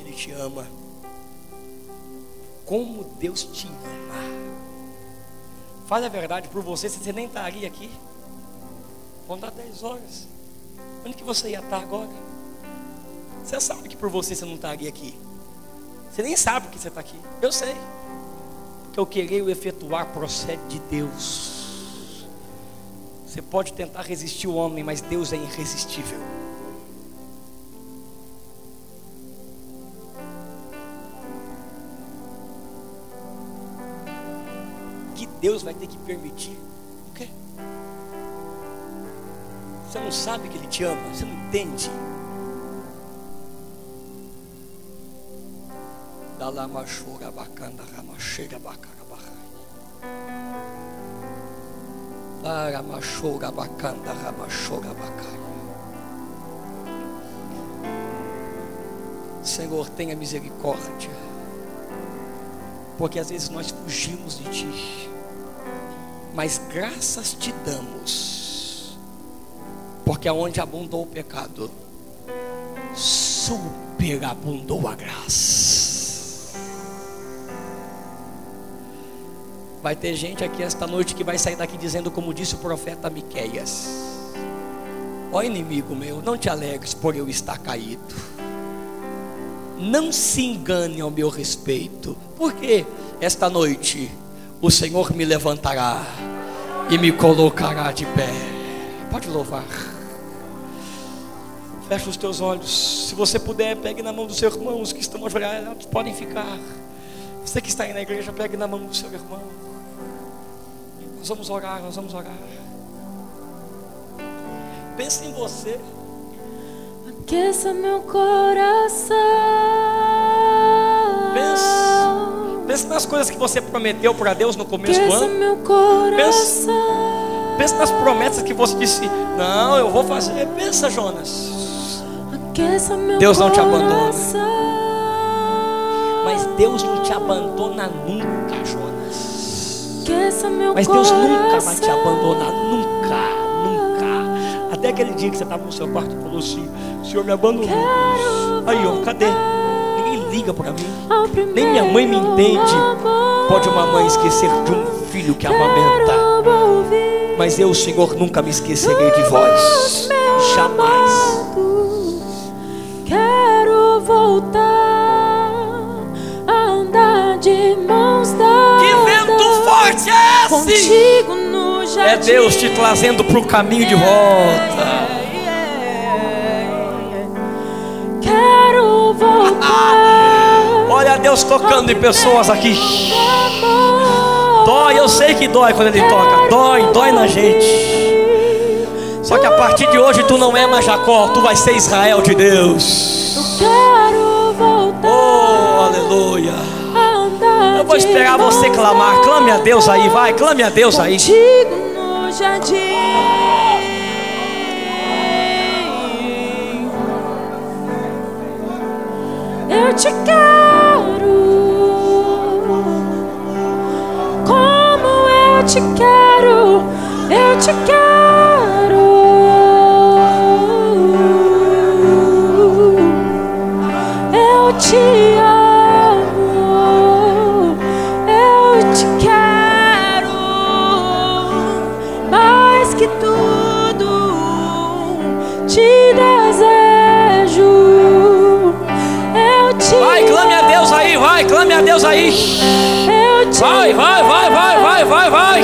Ele te ama. Como Deus te ama. Fale a verdade por você, se você nem estaria aqui. Vão dar 10 horas. Onde que você ia estar agora? Você sabe que por você você não estaria aqui. Você nem sabe que você está aqui. Eu sei. Porque o querer e o efetuar procede de Deus. Você pode tentar resistir o homem, mas Deus é irresistível. Que Deus vai ter que permitir? O quê? Você não sabe que Ele te ama, você não entende. Dalamachura bacana, ramachega bacana. Aramashoga bacanda, ramashoga bacana. Senhor, tenha misericórdia. Porque às vezes nós fugimos de Ti, mas graças te damos, porque aonde abundou o pecado, superabundou a graça. Vai ter gente aqui esta noite que vai sair daqui dizendo, como disse o profeta Miqueias: Ó inimigo meu, não te alegres por eu estar caído. Não se engane ao meu respeito, porque esta noite o Senhor me levantará e me colocará de pé. Pode louvar. Feche os teus olhos. Se você puder, pegue na mão dos seus irmãos que estão ajoelhados, podem ficar. Você que está aí na igreja, pegue na mão do seu irmão. Nós vamos orar, nós vamos orar. Pense em você. Aqueça meu coração. Pense, pense nas coisas que você prometeu para Deus no começo do Aqueça ano. meu coração. Pense nas promessas que você disse: Não, eu vou fazer. Pensa, Jonas. Aqueça meu Deus não te abandona. Mas Deus não te abandona nunca, Jonas. Mas Deus nunca vai te abandonar, nunca, nunca. Até aquele dia que você estava no seu quarto e falou assim: O Senhor me abandonou. Aí, ó, cadê? Ninguém liga para mim. Nem minha mãe me entende. Pode uma mãe esquecer de um filho que amamenta. Mas eu, Senhor, nunca me esquecerei de vós. Jamais. Contigo no jardim. É Deus te trazendo para o caminho de volta. Quero voltar. Olha Deus tocando em pessoas aqui. Dói, eu sei que dói quando Ele toca. Dói, dói na gente. Só que a partir de hoje tu não é mais Jacó, tu vai ser Israel de Deus. Eu quero voltar. Oh, aleluia. Eu vou esperar você clamar. Clame a Deus aí, vai, clame a Deus aí. No jardim. Eu te quero. Como eu te quero. Eu te quero. Eu te Deus aí. Vai, vai, vai, vai, vai, vai, vai.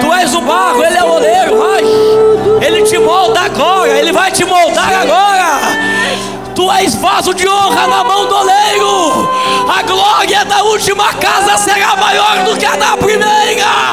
Tu és o barro, ele é o oleiro, vai. Ele te molda agora, ele vai te moldar agora. Tu és vaso de honra na mão do oleiro. A glória da última casa será maior do que a da primeira.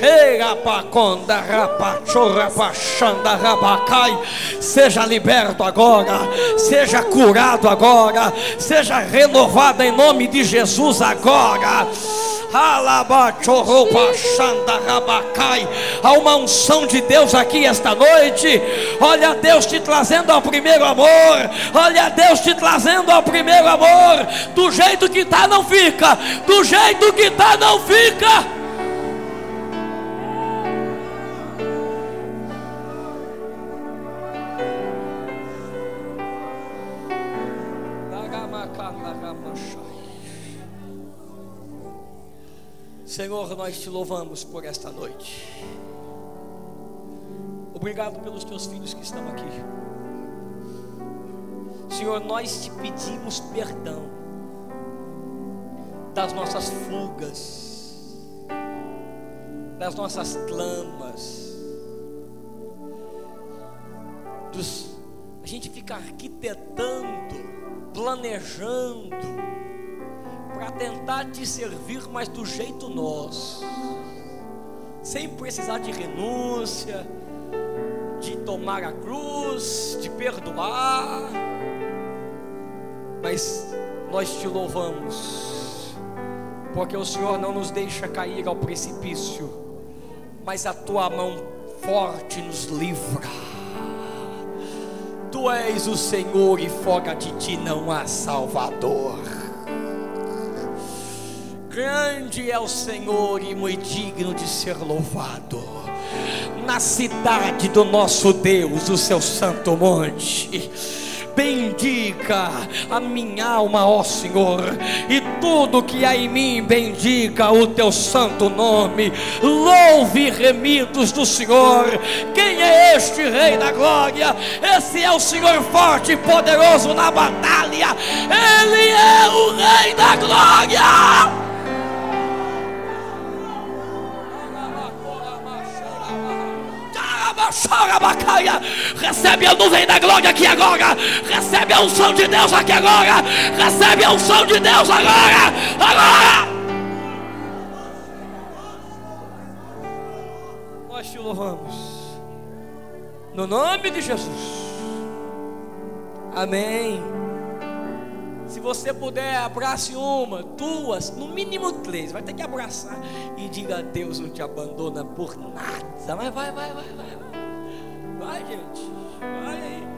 Chega paconda. Seja liberto agora, seja curado agora, seja renovado em nome de Jesus agora. Há uma unção de Deus aqui esta noite. Olha Deus te trazendo ao primeiro amor. Olha Deus te trazendo ao primeiro amor. Do jeito que tá não fica. Do jeito que tá não fica. Senhor, nós te louvamos por esta noite. Obrigado pelos teus filhos que estão aqui. Senhor, nós te pedimos perdão das nossas fugas, das nossas clamas, dos, a gente fica arquitetando, planejando, para tentar te servir, mas do jeito nosso, sem precisar de renúncia, de tomar a cruz, de perdoar, mas nós te louvamos, porque o Senhor não nos deixa cair ao precipício, mas a tua mão forte nos livra. Tu és o Senhor e fora de ti não há Salvador. Grande é o Senhor e muito digno de ser louvado. Na cidade do nosso Deus, o seu santo monte. Bendiga a minha alma, ó Senhor, e tudo que há em mim, bendiga o teu santo nome. Louve remidos do Senhor. Quem é este Rei da Glória? Esse é o Senhor forte e poderoso na batalha. Ele é o Rei da Glória. Recebe a nuvem da glória aqui agora. Recebe a unção de Deus aqui agora. Recebe a unção de Deus agora. Agora. Nós te louvamos. No nome de Jesus. Amém. Se você puder, abrace uma, duas, no mínimo três. Vai ter que abraçar e diga: Deus não te abandona por nada. Mas vai, vai, vai, vai. vai. Vai, gente. Vai aí.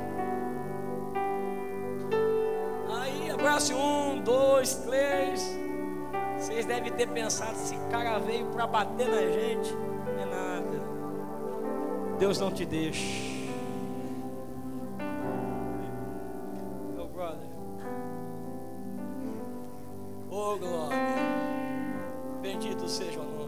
Abrace um, dois, três. Vocês devem ter pensado: esse cara veio para bater na gente. Não é nada. Deus não te deixa. Meu brother. Oh, glória. Bendito seja o nome.